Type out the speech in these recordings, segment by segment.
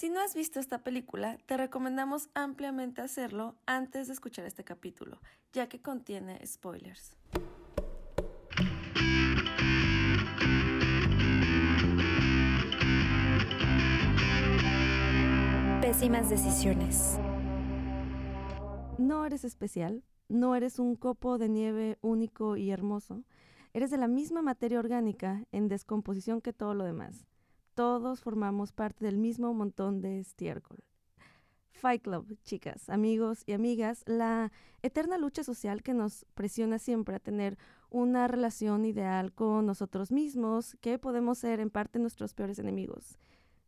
Si no has visto esta película, te recomendamos ampliamente hacerlo antes de escuchar este capítulo, ya que contiene spoilers. Pésimas decisiones. No eres especial, no eres un copo de nieve único y hermoso. Eres de la misma materia orgánica en descomposición que todo lo demás. Todos formamos parte del mismo montón de estiércol. Fight Club, chicas, amigos y amigas, la eterna lucha social que nos presiona siempre a tener una relación ideal con nosotros mismos, que podemos ser en parte nuestros peores enemigos.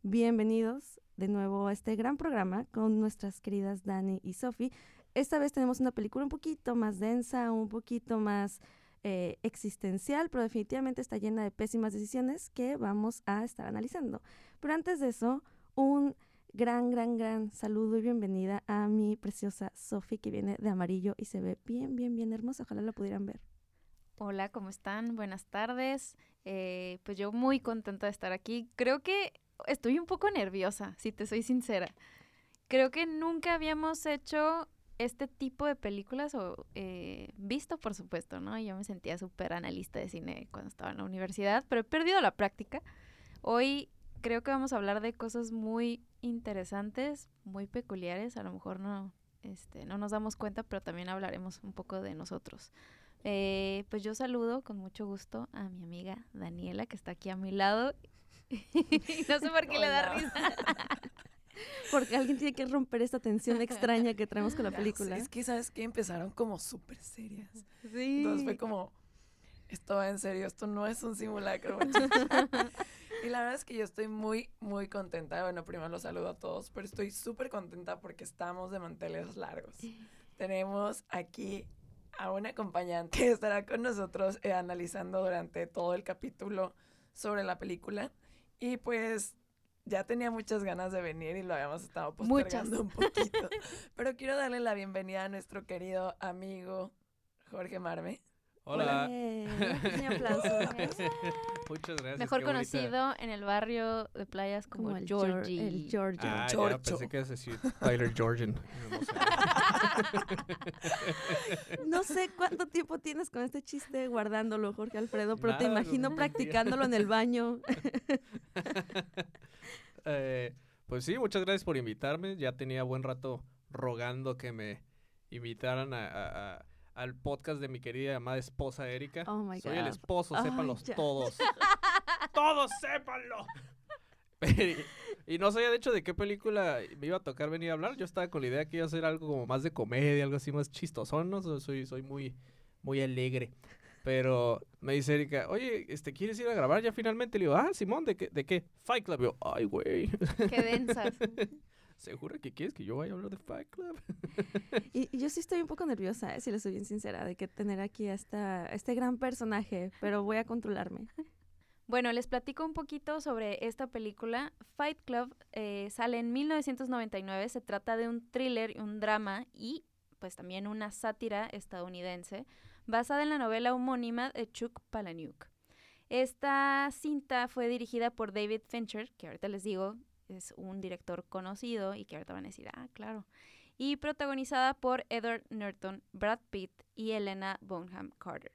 Bienvenidos de nuevo a este gran programa con nuestras queridas Dani y Sophie. Esta vez tenemos una película un poquito más densa, un poquito más eh, existencial, pero definitivamente está llena de pésimas decisiones que vamos a estar analizando. Pero antes de eso, un gran, gran, gran saludo y bienvenida a mi preciosa Sophie que viene de amarillo y se ve bien, bien, bien hermosa. Ojalá la pudieran ver. Hola, ¿cómo están? Buenas tardes. Eh, pues yo muy contenta de estar aquí. Creo que estoy un poco nerviosa, si te soy sincera. Creo que nunca habíamos hecho este tipo de películas o eh, visto, por supuesto, ¿no? Yo me sentía súper analista de cine cuando estaba en la universidad, pero he perdido la práctica. Hoy creo que vamos a hablar de cosas muy interesantes, muy peculiares, a lo mejor no, este, no nos damos cuenta, pero también hablaremos un poco de nosotros. Eh, pues yo saludo con mucho gusto a mi amiga Daniela, que está aquí a mi lado. no sé por qué le da risa. Porque alguien tiene que romper esta tensión extraña que traemos con la película. Es que, ¿sabes que Empezaron como súper serias. Sí. Entonces fue como, esto va en serio, esto no es un simulacro. y la verdad es que yo estoy muy, muy contenta. Bueno, primero los saludo a todos, pero estoy súper contenta porque estamos de manteles largos. Tenemos aquí a un acompañante que estará con nosotros eh, analizando durante todo el capítulo sobre la película. Y pues ya tenía muchas ganas de venir y lo habíamos estado postergando un poquito. Pero quiero darle la bienvenida a nuestro querido amigo Jorge Marme. Hola. Un aplauso. Muchas gracias. Mejor bonita. conocido en el barrio de playas como, Como el el Geor- Georgie. el Georgie. Ah, ya, pensé que decir Tyler Jordan. No sé cuánto tiempo tienes con este chiste guardándolo, Jorge Alfredo, pero te imagino no, practicándolo en el baño. Eh, pues sí, muchas gracias por invitarme. Ya tenía buen rato rogando que me invitaran a, a- a- al podcast de mi querida amada esposa Erika. Oh my Soy el esposo, Ay, sépanlos todos. ¡Todos sépanlo! y, y no sabía de hecho de qué película me iba a tocar venir a hablar. Yo estaba con la idea que iba a ser algo como más de comedia, algo así más chistosón, ¿no? So- Soy, soy muy, muy alegre. Pero me dice Erika, oye, este, ¿quieres ir a grabar ya finalmente? Le digo, ah, Simón, ¿de qué? ¿De qué? Fight Club. Y yo, ay, güey. Qué densas. ¿Segura que quieres que yo vaya a hablar de Fight Club? Y, y yo sí estoy un poco nerviosa, eh, si le soy bien sincera, de que tener aquí a, esta, a este gran personaje, pero voy a controlarme. Bueno, les platico un poquito sobre esta película. Fight Club eh, sale en 1999. Se trata de un thriller y un drama y pues también una sátira estadounidense basada en la novela homónima de Chuck Palahniuk. Esta cinta fue dirigida por David Fincher, que ahorita les digo es un director conocido y que ahorita van a decir, ah, claro, y protagonizada por Edward Norton, Brad Pitt y Elena Bonham Carter.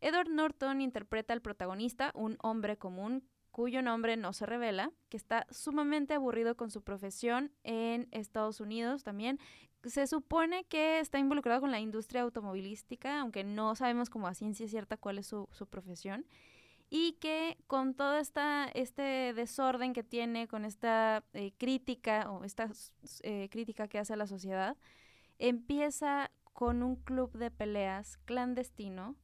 Edward Norton interpreta al protagonista, un hombre común cuyo nombre no se revela, que está sumamente aburrido con su profesión en Estados Unidos también. Se supone que está involucrado con la industria automovilística, aunque no sabemos como a ciencia cierta cuál es su, su profesión. Y que con todo esta, este desorden que tiene, con esta eh, crítica o esta eh, crítica que hace a la sociedad, empieza con un club de peleas clandestino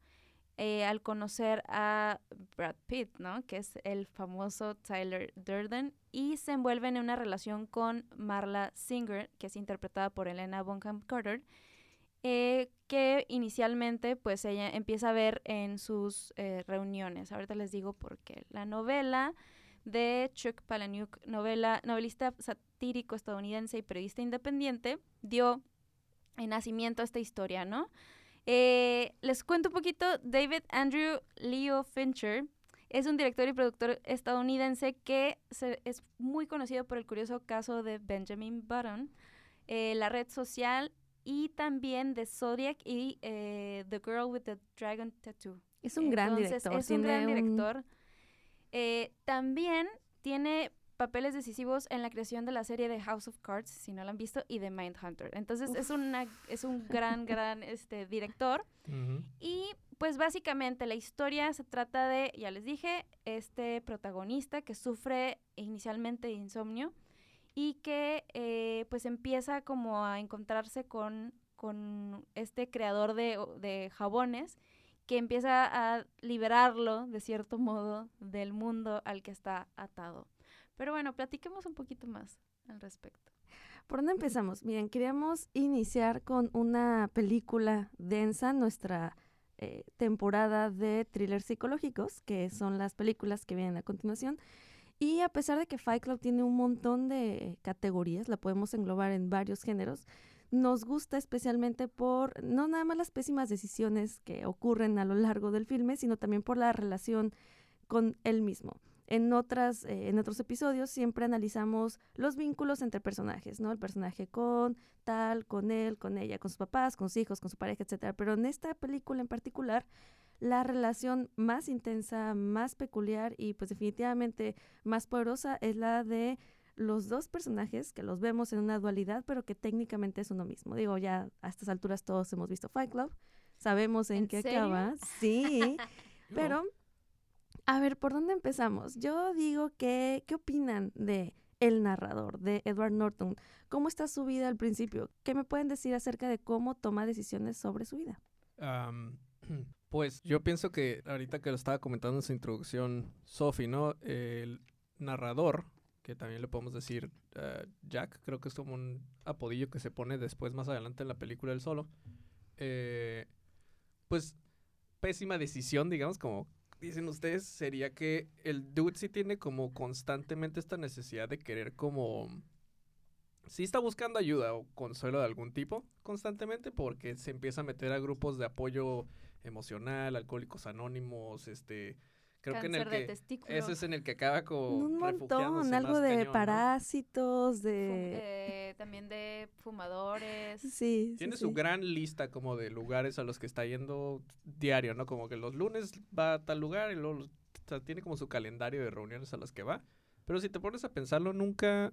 eh, al conocer a Brad Pitt, ¿no? Que es el famoso Tyler Durden, y se envuelve en una relación con Marla Singer, que es interpretada por Elena Bonham Carter, eh, que inicialmente pues ella empieza a ver en sus eh, reuniones. Ahorita les digo por qué. La novela de Chuck Palahniuk, novela, novelista satírico estadounidense y periodista independiente, dio en nacimiento a esta historia, ¿no? Eh, les cuento un poquito, David Andrew Leo Fincher Es un director y productor estadounidense que se- es muy conocido por el curioso caso de Benjamin Button, eh, la red social y también de Zodiac y eh, The Girl with the Dragon Tattoo. Es un gran director. Es un gran un- director. Eh, también tiene papeles decisivos en la creación de la serie de House of Cards, si no la han visto, y de Mindhunter. Entonces es, una, es un gran, gran este, director. Y pues básicamente la historia se trata de, ya les dije, este protagonista que sufre inicialmente de insomnio y que eh, pues empieza como a encontrarse con, con este creador de, de jabones que empieza a liberarlo de cierto modo del mundo al que está atado. Pero bueno, platiquemos un poquito más al respecto. ¿Por dónde empezamos? Miren, queríamos iniciar con una película densa, nuestra eh, temporada de thrillers psicológicos, que son las películas que vienen a continuación. Y a pesar de que Fight Club tiene un montón de categorías, la podemos englobar en varios géneros, nos gusta especialmente por no nada más las pésimas decisiones que ocurren a lo largo del filme, sino también por la relación con él mismo. En, otras, eh, en otros episodios siempre analizamos los vínculos entre personajes, ¿no? El personaje con tal, con él, con ella, con sus papás, con sus hijos, con su pareja, etcétera. Pero en esta película en particular, la relación más intensa, más peculiar y pues definitivamente más poderosa es la de los dos personajes que los vemos en una dualidad, pero que técnicamente es uno mismo. Digo, ya a estas alturas todos hemos visto Fight Club, sabemos en, ¿En qué serio? acaba. Sí, pero a ver, ¿por dónde empezamos? Yo digo que, ¿qué opinan de el narrador, de Edward Norton? ¿Cómo está su vida al principio? ¿Qué me pueden decir acerca de cómo toma decisiones sobre su vida? Pues yo pienso que ahorita que lo estaba comentando en su introducción Sophie, ¿no? El narrador, que también le podemos decir eh, Jack, creo que es como un apodillo que se pone después más adelante en la película del solo. eh, pues pésima decisión, digamos, como dicen ustedes, sería que el dude sí tiene como constantemente esta necesidad de querer como... Sí está buscando ayuda o consuelo de algún tipo constantemente porque se empieza a meter a grupos de apoyo emocional, alcohólicos anónimos, este... Creo que en el Cáncer de que... testículo. Ese es en el que acaba como Un montón, algo de cañón, ¿no? parásitos, Fu- de... eh, también de fumadores. Sí, sí, Tiene sí. su gran lista como de lugares a los que está yendo diario, ¿no? Como que los lunes va a tal lugar y luego o sea, tiene como su calendario de reuniones a las que va. Pero si te pones a pensarlo, nunca,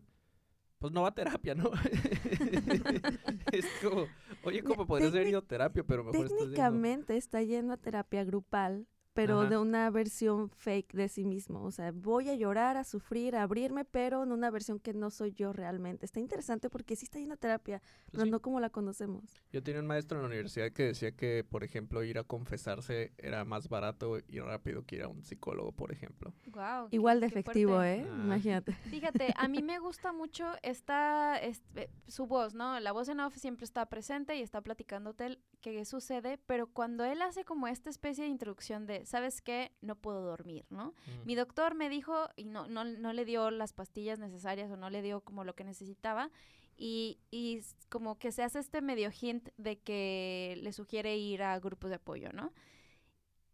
pues no va a terapia, ¿no? es como, oye, ¿cómo podrías haber ido a terapia? Pero mejor estás yendo. Técnicamente está yendo a terapia grupal, pero Ajá. de una versión fake de sí mismo. O sea, voy a llorar, a sufrir, a abrirme, pero en una versión que no soy yo realmente. Está interesante porque sí está yendo a terapia, Pues pero sí. no como la conocemos. Yo tenía un maestro en la universidad que decía que, por ejemplo, ir a confesarse era más barato y rápido que ir a un psicólogo, por ejemplo. Qué- Igual de qué efectivo, fuerte. ¿eh? Ah. Imagínate. Fíjate, a mí me gusta mucho esta, este, su voz, ¿no? La voz en off siempre está presente y está platicándote qué sucede, pero cuando él hace como esta especie de introducción de, ¿sabes qué? No puedo dormir, ¿no? Mi doctor me dijo, y no, no, no le dio las pastillas necesarias o no le dio como lo que necesitaba, y, y como que se hace este medio hint de que le sugiere ir a grupos de apoyo, ¿no?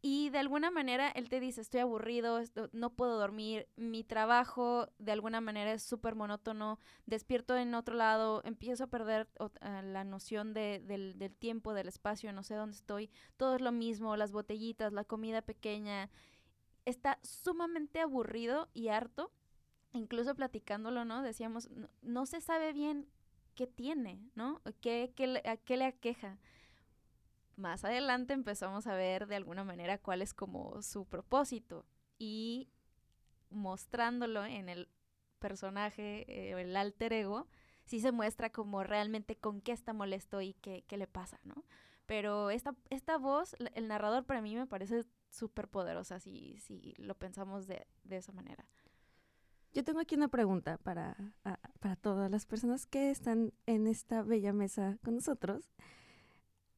Y de alguna manera él te dice, estoy aburrido, no puedo dormir, mi trabajo de alguna manera es súper monótono, despierto en otro lado, empiezo a perder ah, la noción de- del, del tiempo, del espacio, no sé dónde estoy, todo es lo mismo, las botellitas, la comida pequeña, está sumamente aburrido y harto, incluso platicándolo, ¿no? Decíamos, no, se sabe bien qué tiene, ¿no? ¿Qué, qué a qué le aqueja? Más adelante empezamos a ver de alguna manera cuál es como su propósito y mostrándolo en el personaje, eh, el alter ego, sí se muestra como realmente con qué está molesto y qué, qué le pasa, ¿no? Pero esta, esta voz, el narrador para mí me parece súper poderosa si, si lo pensamos de, de esa manera. Yo tengo aquí una pregunta para, para todas las personas que están en esta bella mesa con nosotros.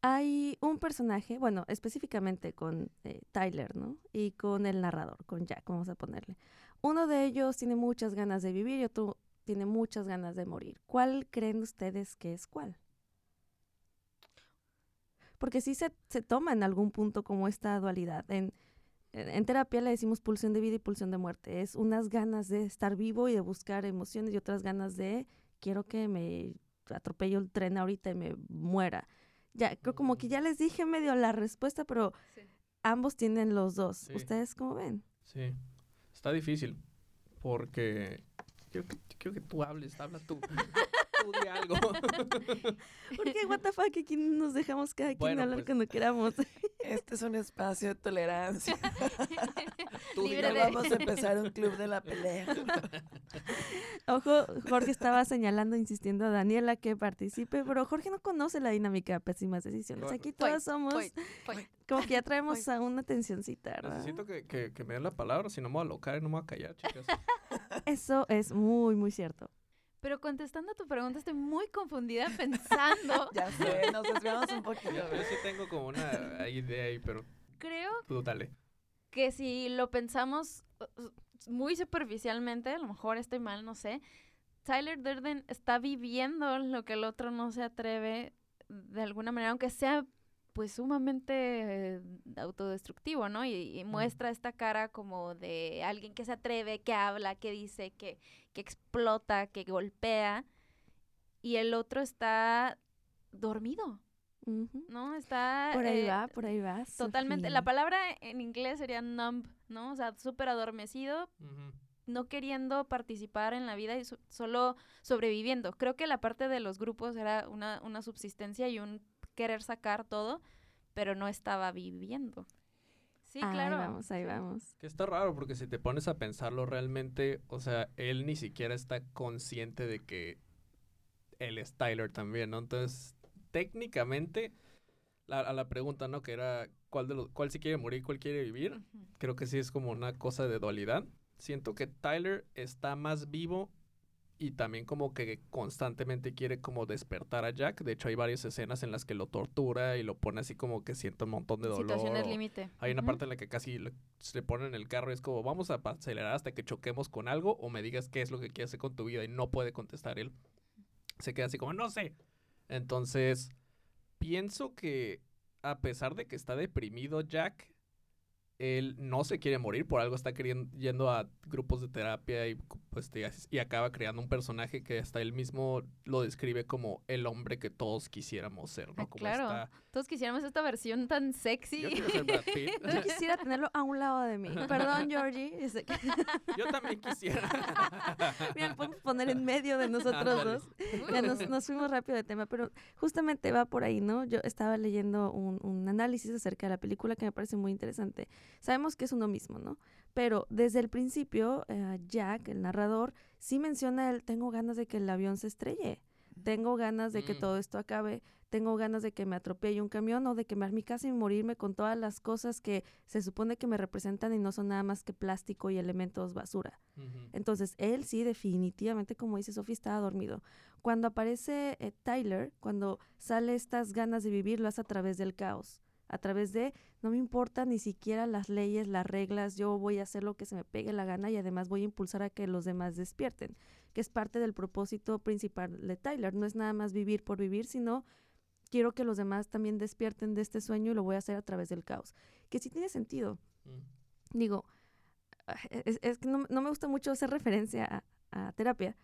Hay un personaje, bueno, específicamente con eh, Tyler, ¿no? Y con el narrador, con Jack, vamos a ponerle. Uno de ellos tiene muchas ganas de vivir y otro tiene muchas ganas de morir. ¿Cuál creen ustedes que es cuál? Porque sí se, se toma en algún punto como esta dualidad. En, en terapia le decimos pulsión de vida y pulsión de muerte. Es unas ganas de estar vivo y de buscar emociones y otras ganas de quiero que me atropelle el tren ahorita y me muera. Ya, creo como que ya les dije medio la respuesta, pero Sí. ambos tienen los dos. Sí. ¿Ustedes cómo ven? Sí. Está difícil. Porque. Quiero que, quiero que tú hables, habla tú. algo. Porque, what the fuck, aquí nos dejamos cada quien Bueno, hablar pues. cuando queramos. Este es un espacio de tolerancia. Tú Libre de- vamos a empezar un club de la pelea. Ojo, Jorge estaba señalando, insistiendo a Daniela que participe, pero Jorge no conoce la dinámica de pésimas decisiones. Aquí Fue, todas somos como que ya traemos a una tensioncita, ¿verdad? Necesito que, que, que me den la palabra, si no me voy a alocar y no me voy a callar, chicas. Eso es muy, muy cierto. Pero contestando a tu pregunta, estoy muy confundida pensando. Ya sé, nos desviamos un poquito. Yo, yo sí tengo como una idea ahí, pero Creo tú dale. que si lo pensamos muy superficialmente, a lo mejor estoy mal, no sé. Tyler Durden está viviendo lo que el otro no se atreve de alguna manera, aunque sea pues sumamente eh, autodestructivo, ¿no? Y, y muestra esta cara como de alguien que se atreve, que habla, que dice, que, que explota, que golpea. Y el otro está dormido. ¿no? Está... Por ahí eh, va, por ahí va. Totalmente. Sofía. La palabra en inglés sería numb, ¿no? O sea, súper adormecido, no queriendo participar en la vida y so- solo sobreviviendo. Creo que la parte de los grupos era una, una subsistencia y un querer sacar todo, pero no estaba viviendo. Sí, ahí claro. vamos, ahí vamos. Que está raro porque si te pones a pensarlo realmente, o sea, él ni siquiera está consciente de que él es Tyler también, ¿no? Entonces, técnicamente, la- a la pregunta, ¿no? Que era cuál de los, cuál sí quiere morir, cuál quiere vivir, creo que sí es como una cosa de dualidad. Siento que Tyler está más vivo y también como que constantemente quiere como despertar a Jack. De hecho, hay varias escenas en las que lo tortura y lo pone así como que siente un montón de dolor. Situaciones límite. hay una parte en la que casi le- se pone en el carro y es como, vamos a acelerar hasta que choquemos con algo o me digas qué es lo que quieres hacer con tu vida y no puede contestar él. Se queda así como, no sé. Entonces, pienso que a pesar de que está deprimido Jack, él no se quiere morir, por algo está queriendo, yendo a grupos de terapia y, pues, y acaba creando un personaje que hasta él mismo lo describe como el hombre que todos quisiéramos ser, ¿no? Ah, Como claro. esta- Todos quisiéramos esta versión tan sexy. Yo quiero ser Brad Pitt. Yo quisiera tenerlo a un lado de mí. Perdón, Georgie. Yo también quisiera. Mira, podemos poner en medio de nosotros Ándale. dos. Ya nos, nos fuimos rápido de tema, pero justamente va por ahí, ¿no? Yo estaba leyendo un, un análisis acerca de la película que me parece muy interesante. Sabemos que es uno mismo, ¿no? Pero desde el principio, eh, Jack, el narrador, sí menciona el tengo ganas de que el avión se estrelle. Tengo ganas de que Mm. todo esto acabe. Tengo ganas de que me atropelle un camión o de quemar mi casa y morirme con todas las cosas que se supone que me representan y no son nada más que plástico y elementos basura. Entonces, él sí, definitivamente, como dice Sofía, estaba dormido. Cuando aparece eh, Tyler, cuando sale estas ganas de vivir, lo hace a través del caos. A través de, no me importa ni siquiera las leyes, las reglas, yo voy a hacer lo que se me pegue la gana y además voy a impulsar a que los demás despierten, que es parte del propósito principal de Tyler. No es nada más vivir por vivir, sino quiero que los demás también despierten de este sueño y lo voy a hacer a través del caos. Que sí tiene sentido Mm. digo, ah, es, es que no, no me gusta mucho hacer referencia a, a terapia,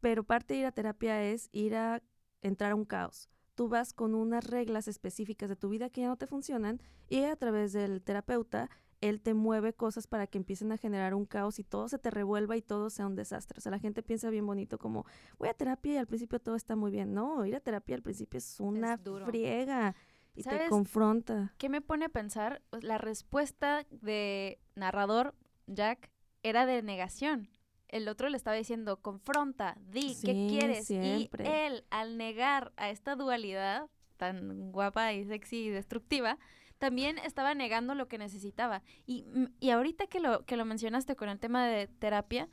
pero parte de ir a terapia es ir a entrar a un caos. Tú vas con unas reglas específicas de tu vida que ya no te funcionan y a través del terapeuta él te mueve cosas para que empiecen a generar un caos y todo se te revuelva y todo sea un desastre. O sea, la gente piensa bien bonito como, voy a terapia y al principio todo está muy bien. No, ir a terapia al principio es una friega y te confronta. ¿Qué me pone a pensar? La respuesta de narrador Jack era de negación. El otro le estaba diciendo, confronta, di, ¿qué quieres? siempre. Y él, al negar a esta dualidad tan guapa y sexy y destructiva, también estaba negando lo que necesitaba. Y, mm, y ahorita que lo, que lo mencionaste con el tema de terapia,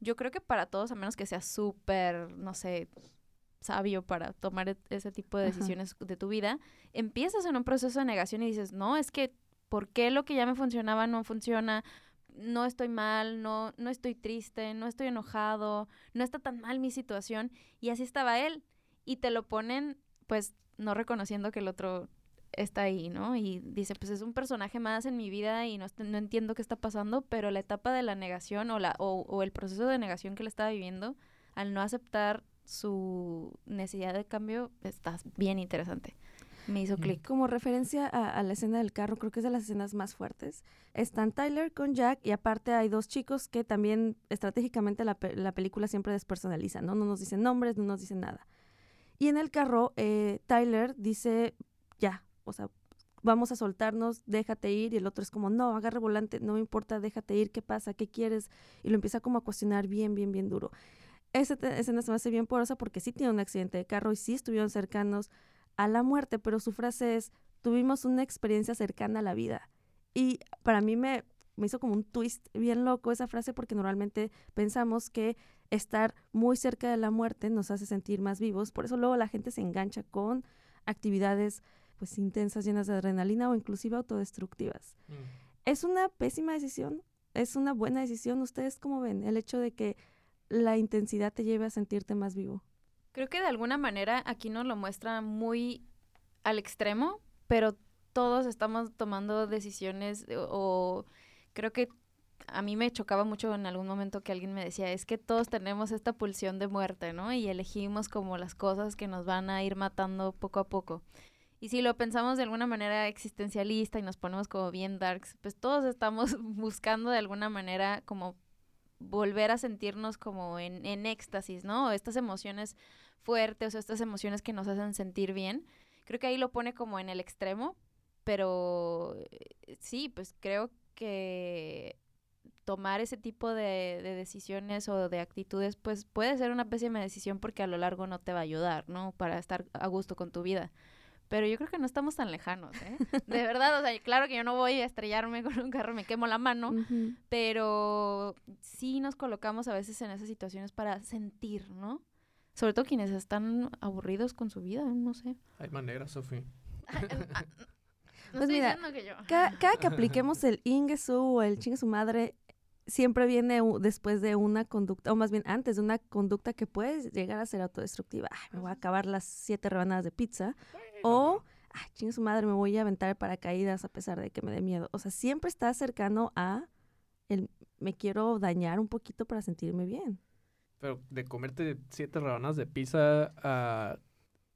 yo creo que para todos, a menos que seas súper, no sé, sabio para tomar e- ese tipo de Ajá. decisiones de tu vida, empiezas en un proceso de negación y dices, no, es que, ¿por qué lo que ya me funcionaba no funciona? No estoy mal, no, no estoy triste, no estoy enojado, no está tan mal mi situación. Y así estaba él. Y te lo ponen, pues, no reconociendo que el otro está ahí, ¿no? Y dice, pues es un personaje más en mi vida y no, no entiendo qué está pasando, pero la etapa de la negación o, la, o, o el proceso de negación que le estaba viviendo, al no aceptar su necesidad de cambio, está bien interesante. Me hizo Mm. clic. Como referencia a, a la escena del carro, creo que es de las escenas más fuertes. Están Tyler con Jack y aparte hay dos chicos que también estratégicamente la, pe- la película siempre despersonaliza, ¿no? No nos dicen nombres, no nos dicen nada. Y en el carro, eh, Tyler dice, ya, o sea, vamos a soltarnos, déjate ir. Y el otro es como, no, agarre volante, no me importa, déjate ir, ¿qué pasa? ¿Qué quieres? Y lo empieza como a cuestionar bien, bien, bien duro. Esa escena se me hace bien porosa porque sí tiene un accidente de carro y sí estuvieron cercanos a la muerte, pero su frase es, tuvimos una experiencia cercana a la vida. Y para mí me, me hizo como un twist bien loco esa frase porque normalmente pensamos que estar muy cerca de la muerte nos hace sentir más vivos, por eso luego la gente se engancha con actividades pues intensas, llenas de adrenalina o inclusive autodestructivas. Mm. ¿Es una pésima decisión? ¿Es una buena decisión? ¿Ustedes cómo ven el hecho de que la intensidad te lleve a sentirte más vivo? Creo que de alguna manera aquí nos lo muestra muy al extremo, pero todos estamos tomando decisiones o, o creo que a mí me chocaba mucho en algún momento que alguien me decía, es que todos tenemos esta pulsión de muerte, ¿no? Y elegimos como las cosas que nos van a ir matando poco a poco. Y si lo pensamos de alguna manera existencialista y nos ponemos como bien darks, pues todos estamos buscando de alguna manera como volver a sentirnos como en, en éxtasis, ¿no? Estas emociones fuertes o estas emociones que nos hacen sentir bien. Creo que ahí lo pone como en el extremo, pero eh, sí, pues creo que tomar ese tipo de, de decisiones o de actitudes, pues puede ser una pésima decisión porque a lo largo no te va a ayudar, ¿no? Para estar a gusto con tu vida. Pero yo creo que no estamos tan lejanos, ¿eh? De verdad, o sea, claro que yo no voy a estrellarme con un carro, me quemo la mano, pero sí nos colocamos a veces en esas situaciones para sentir, ¿no? Sobre todo quienes están aburridos con su vida, no sé. Hay maneras, Sofi. No Pues estoy mira, diciendo que yo. Cada, cada que apliquemos el ingesu o el chingue su madre, siempre viene después de una conducta, o más bien antes de una conducta que puede llegar a ser autodestructiva. Ay, me voy a acabar las siete rebanadas de pizza. O, ay, chingue su madre, me voy a aventar paracaídas a pesar de que me dé miedo. O sea, siempre está cercano a el me quiero dañar un poquito para sentirme bien. Pero de comerte siete rebanadas de pizza a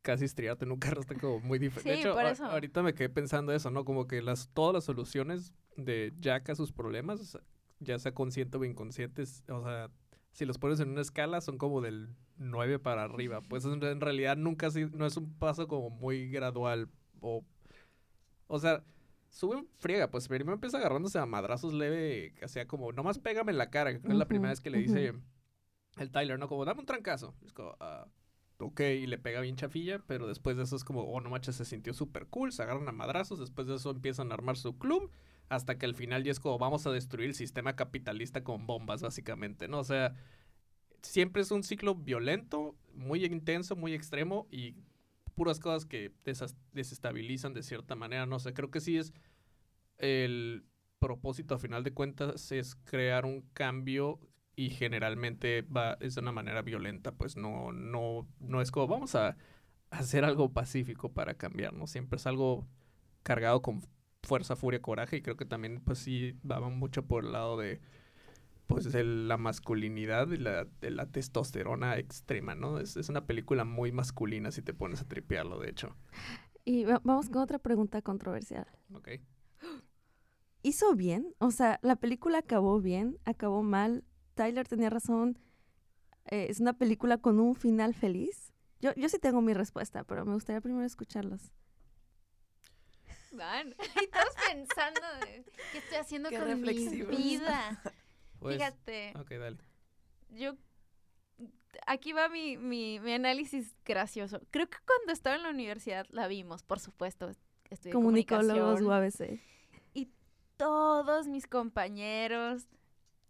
casi estrellarte en un carro está como muy diferente. de Sí, hecho, por a- eso. ahorita me quedé pensando eso, ¿no? Como que las todas las soluciones de Jack a sus problemas, ya sea consciente o inconscientes, o sea, si los pones en una escala son como del 9 para arriba. Pues en, en realidad nunca no es un paso como muy gradual o o sea, sube en friega, pues primero empieza agarrándose a madrazos leve, o sea, como nomás pégame en la cara, que que es la primera vez que le dice el Tyler, ¿no? Como, dame un trancazo. Es como, ah, ok, y le pega bien chafilla, pero después de eso es como, oh, no manches, se sintió súper cool, se agarran a madrazos, después de eso empiezan a armar su club, hasta que al final ya es como, vamos a destruir el sistema capitalista con bombas, básicamente, ¿no? O sea, siempre es un ciclo violento, muy intenso, muy extremo y puras cosas que desestabilizan de cierta manera, no sé, creo que sí es el propósito a final de cuentas es crear un cambio y generalmente va es de una manera violenta, pues no no no es como vamos a hacer algo pacífico para cambiar, ¿no? Siempre es algo cargado con fuerza, furia, coraje y creo que también pues sí va mucho por el lado de pues de la masculinidad y la, de la testosterona extrema, ¿no? Es, es una película muy masculina si te pones a tripearlo, de hecho. Y va- vamos con otra pregunta controversial. ¿Ok? ¿Hizo bien? O sea, ¿la película acabó bien? ¿Acabó mal? ¿Tyler tenía razón? Eh, ¿Es una película con un final feliz? Yo, yo sí tengo mi respuesta, pero me gustaría primero escucharlos. Van. Y todos pensando, de, ¿qué estoy haciendo Qué con mi vida? Pues, Fíjate, Ok, dale. yo aquí va mi, mi, mi análisis gracioso. Creo que cuando estaba en la universidad la vimos, por supuesto. Estudié Comunicólogos comunicación. UABC. Todos mis compañeros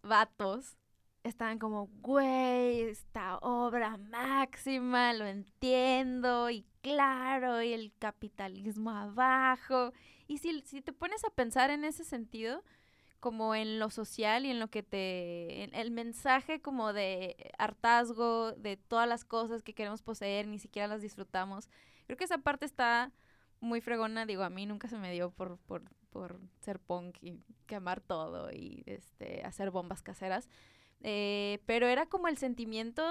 vatos estaban como, güey, esta obra máxima, lo entiendo, y claro, y el capitalismo abajo. Y si, si te pones a pensar en ese sentido, como en lo social y en lo que te... en el mensaje como de hartazgo, de todas las cosas que queremos poseer, ni siquiera las disfrutamos. Creo que esa parte está muy fregona, digo, a mí nunca se me dio por, por, por ser punk y quemar todo y este, hacer bombas caseras. Eh, pero era como el sentimiento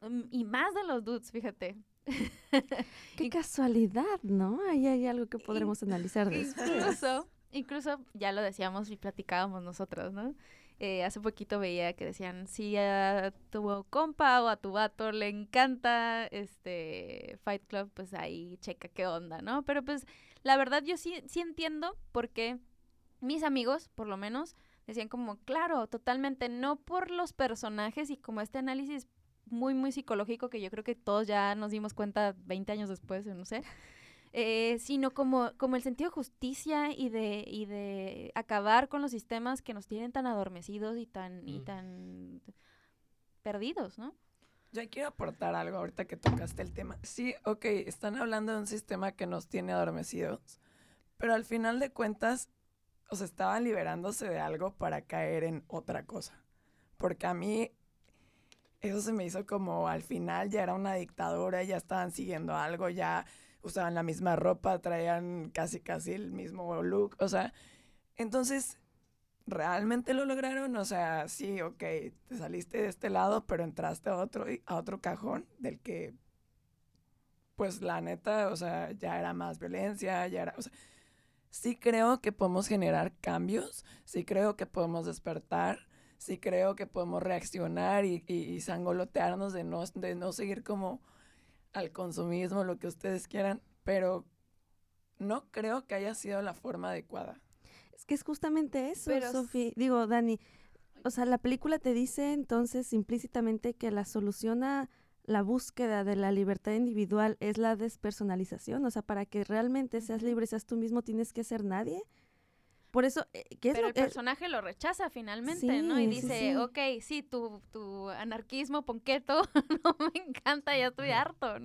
mm, y más de los dudes, fíjate. Qué casualidad, ¿no? Ahí hay algo que podremos analizar después. Incluso, incluso ya lo decíamos y platicábamos nosotros, ¿no? Eh, hace poquito veía que decían, si a tu compa o a tu vato le encanta este Fight Club, pues ahí checa qué onda, ¿no? Pero pues la verdad yo sí, sí entiendo porque mis amigos, por lo menos, decían como, claro, totalmente, no por los personajes y como este análisis muy, muy psicológico que yo creo que todos ya nos dimos cuenta 20 años después, no sé, eh, sino como, como el sentido de justicia y de, y de acabar con los sistemas que nos tienen tan adormecidos y tan, y Mm. tan perdidos, ¿no? Yo quiero aportar algo ahorita que tocaste el tema. Sí, ok, están hablando de un sistema que nos tiene adormecidos, pero al final de cuentas, o sea, estaban liberándose de algo para caer en otra cosa. Porque a mí eso se me hizo como al final ya era una dictadura, ya estaban siguiendo algo, ya usaban la misma ropa, traían casi casi el mismo look, o sea, entonces realmente lo lograron, o sea, sí, ok, te saliste de este lado, pero entraste a otro a otro cajón del que pues la neta, o sea, ya era más violencia, ya era, sí creo que podemos generar cambios, sí creo que podemos despertar, sí creo que podemos reaccionar y, y, y sangolotearnos de no, de no seguir como al consumismo, lo que ustedes quieran, pero no creo que haya sido la forma adecuada. Es que es justamente eso, Pero Sofi. Digo, Dani, o sea, la película te dice entonces implícitamente que la solución a la búsqueda de la libertad individual es la despersonalización. O sea, para que realmente seas libre, seas tú mismo, tienes que ser nadie. Por eso, eh, ¿qué es Pero lo el personaje lo rechaza finalmente, ¿no? Y sí, dice, sí. ok, sí, tu, tu anarquismo ponqueto no me encanta, ya estoy harto.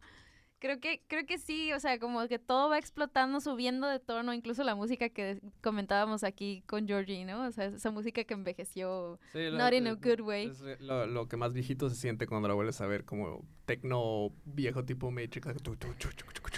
Creo que, creo que sí, o sea, como que todo va explotando, subiendo de tono, incluso la música que comentábamos aquí con Georgie, ¿no? O sea, esa música que envejeció Sí, la- not in a eh, good way. Es lo, lo que más viejito se siente cuando la vuelves a ver, como tecno viejo tipo Matrix.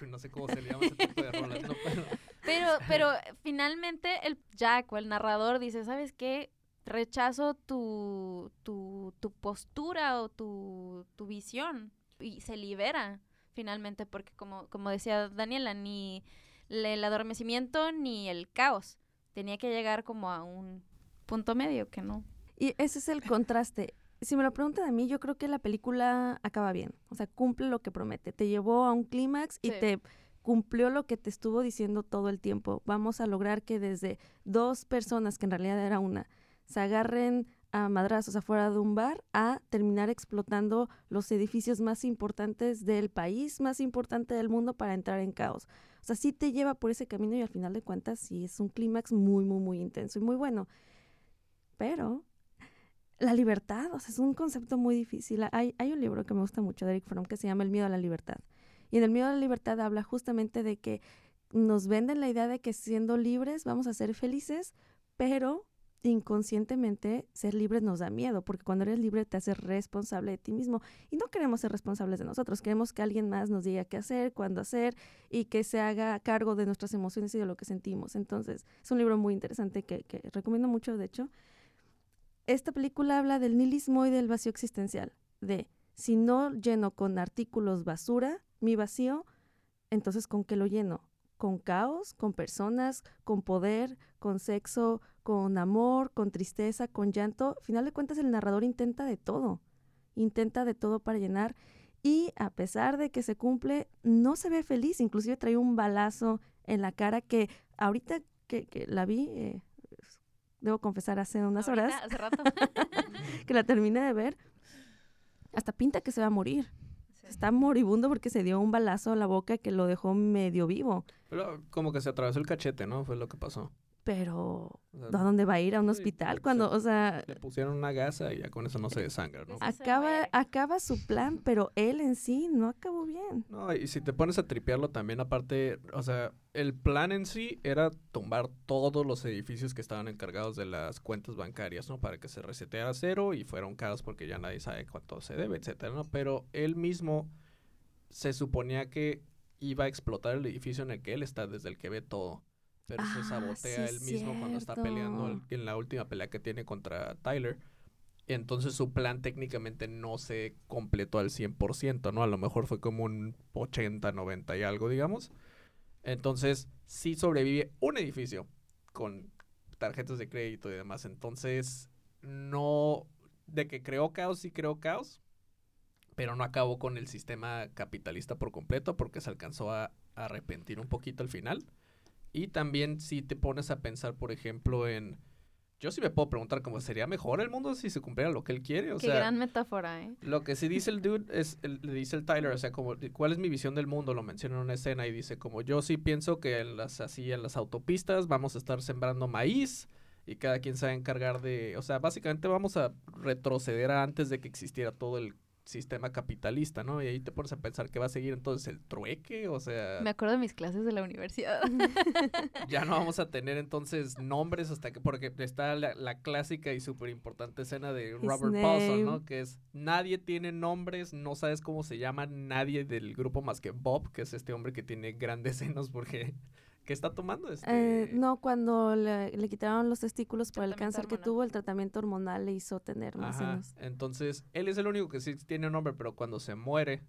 No sé cómo se le llama ese tipo de rolas, ¿no? Pero, Pero, pero finalmente el Jack o el narrador dice, ¿sabes qué? Rechazo tu, tu, tu postura o tu, tu visión y se libera finalmente porque como, como decía Daniela, ni el adormecimiento ni el caos tenía que llegar como a un punto medio que no. Y ese es el contraste. Si me lo preguntan a mí, yo creo que la película acaba bien. O sea, cumple lo que promete. Te llevó a un clímax y Sí. te cumplió lo que te estuvo diciendo todo el tiempo. Vamos a lograr que desde dos personas, que en realidad era una, se agarren a madrazos afuera de un bar a terminar explotando los edificios más importantes del país, más importante del mundo para entrar en caos. O sea, sí te lleva por ese camino y al final de cuentas sí es un clímax muy, muy, muy intenso y muy bueno. Pero la libertad, o sea, es un concepto muy difícil. Hay, hay un libro que me gusta mucho de Eric Fromm que se llama El miedo a la libertad. Y en El miedo a la libertad habla justamente de que nos venden la idea de que siendo libres vamos a ser felices, pero inconscientemente ser libres nos da miedo, porque cuando eres libre te haces responsable de ti mismo. Y no queremos ser responsables de nosotros, queremos que alguien más nos diga qué hacer, cuándo hacer y que se haga cargo de nuestras emociones y de lo que sentimos. Entonces, es un libro muy interesante que, que recomiendo mucho, de hecho. Esta película habla del nihilismo y del vacío existencial, de si no lleno con artículos basura mi vacío, entonces ¿con qué lo lleno? Con caos, con personas, con poder, con sexo, con amor, con tristeza, con llanto. Al final de cuentas el narrador intenta de todo, intenta de todo para llenar y a pesar de que se cumple, no se ve feliz, inclusive trae un balazo en la cara que ahorita que, que la vi, eh, debo confesar hace unas Ahorita, horas, Hace rato. que la terminé de ver, hasta pinta que se va a morir. Está moribundo porque se dio un balazo a la boca que lo dejó medio vivo. pero como que se atravesó el cachete, ¿no? Fue lo que pasó. Pero, O sea, ¿a dónde va a ir? ¿A un hospital? sí. Cuando, o sea, le pusieron una gasa y ya con eso no se desangra, ¿no? Se acaba, su plan, pero él en sí no acabó bien. No, y si te pones a tripearlo también, aparte, o sea, el plan en sí era tumbar todos los edificios que estaban encargados de las cuentas bancarias, ¿no? Para que se reseteara cero y fuera un caos porque ya nadie sabe cuánto se debe, etcétera, ¿no? Pero él mismo se suponía que iba a explotar el edificio en el que él está, desde el que ve todo. Pero se Ah, sabotea sí, él mismo cuando está peleando en la última pelea que tiene contra Tyler. Entonces su plan técnicamente no se completó al 100%, ¿no? A lo mejor fue como un 80, 90 y algo, digamos. Entonces sí sobrevive un edificio con tarjetas de crédito y demás. Entonces no... De que creó caos, sí creó caos, pero no acabó con el sistema capitalista por completo porque se alcanzó a, a arrepentir un poquito al final. Y también si te pones a pensar, por ejemplo, en... Yo sí me puedo preguntar cómo sería mejor el mundo si se cumpliera lo que él quiere. O Qué sea, gran metáfora, ¿eh? lo que sí dice el dude es, el- le dice el Tyler, o sea, como, ¿cuál es mi visión del mundo? Lo menciona en una escena y dice, como yo sí pienso que en las, así, en las autopistas vamos a estar sembrando maíz y cada quien se va a encargar de, o sea, básicamente vamos a retroceder a antes de que existiera todo el sistema capitalista, ¿no? Y ahí te pones a pensar que va a seguir entonces el trueque, o sea, Me acuerdo de mis clases de la universidad. ya no vamos a tener entonces nombres hasta que, porque está la, la clásica y súper importante escena de Robert Paulson. ¿no? Que es, nadie tiene nombres, no sabes cómo se llama nadie del grupo más que Bob, que es este hombre que tiene grandes senos porque, ¿qué está tomando? Este, Eh, no, cuando le, le quitaron los testículos por el cáncer que tuvo, el tratamiento hormonal le hizo tener más Ajá, senos. entonces, él es el único que sí tiene un nombre, pero cuando se muere,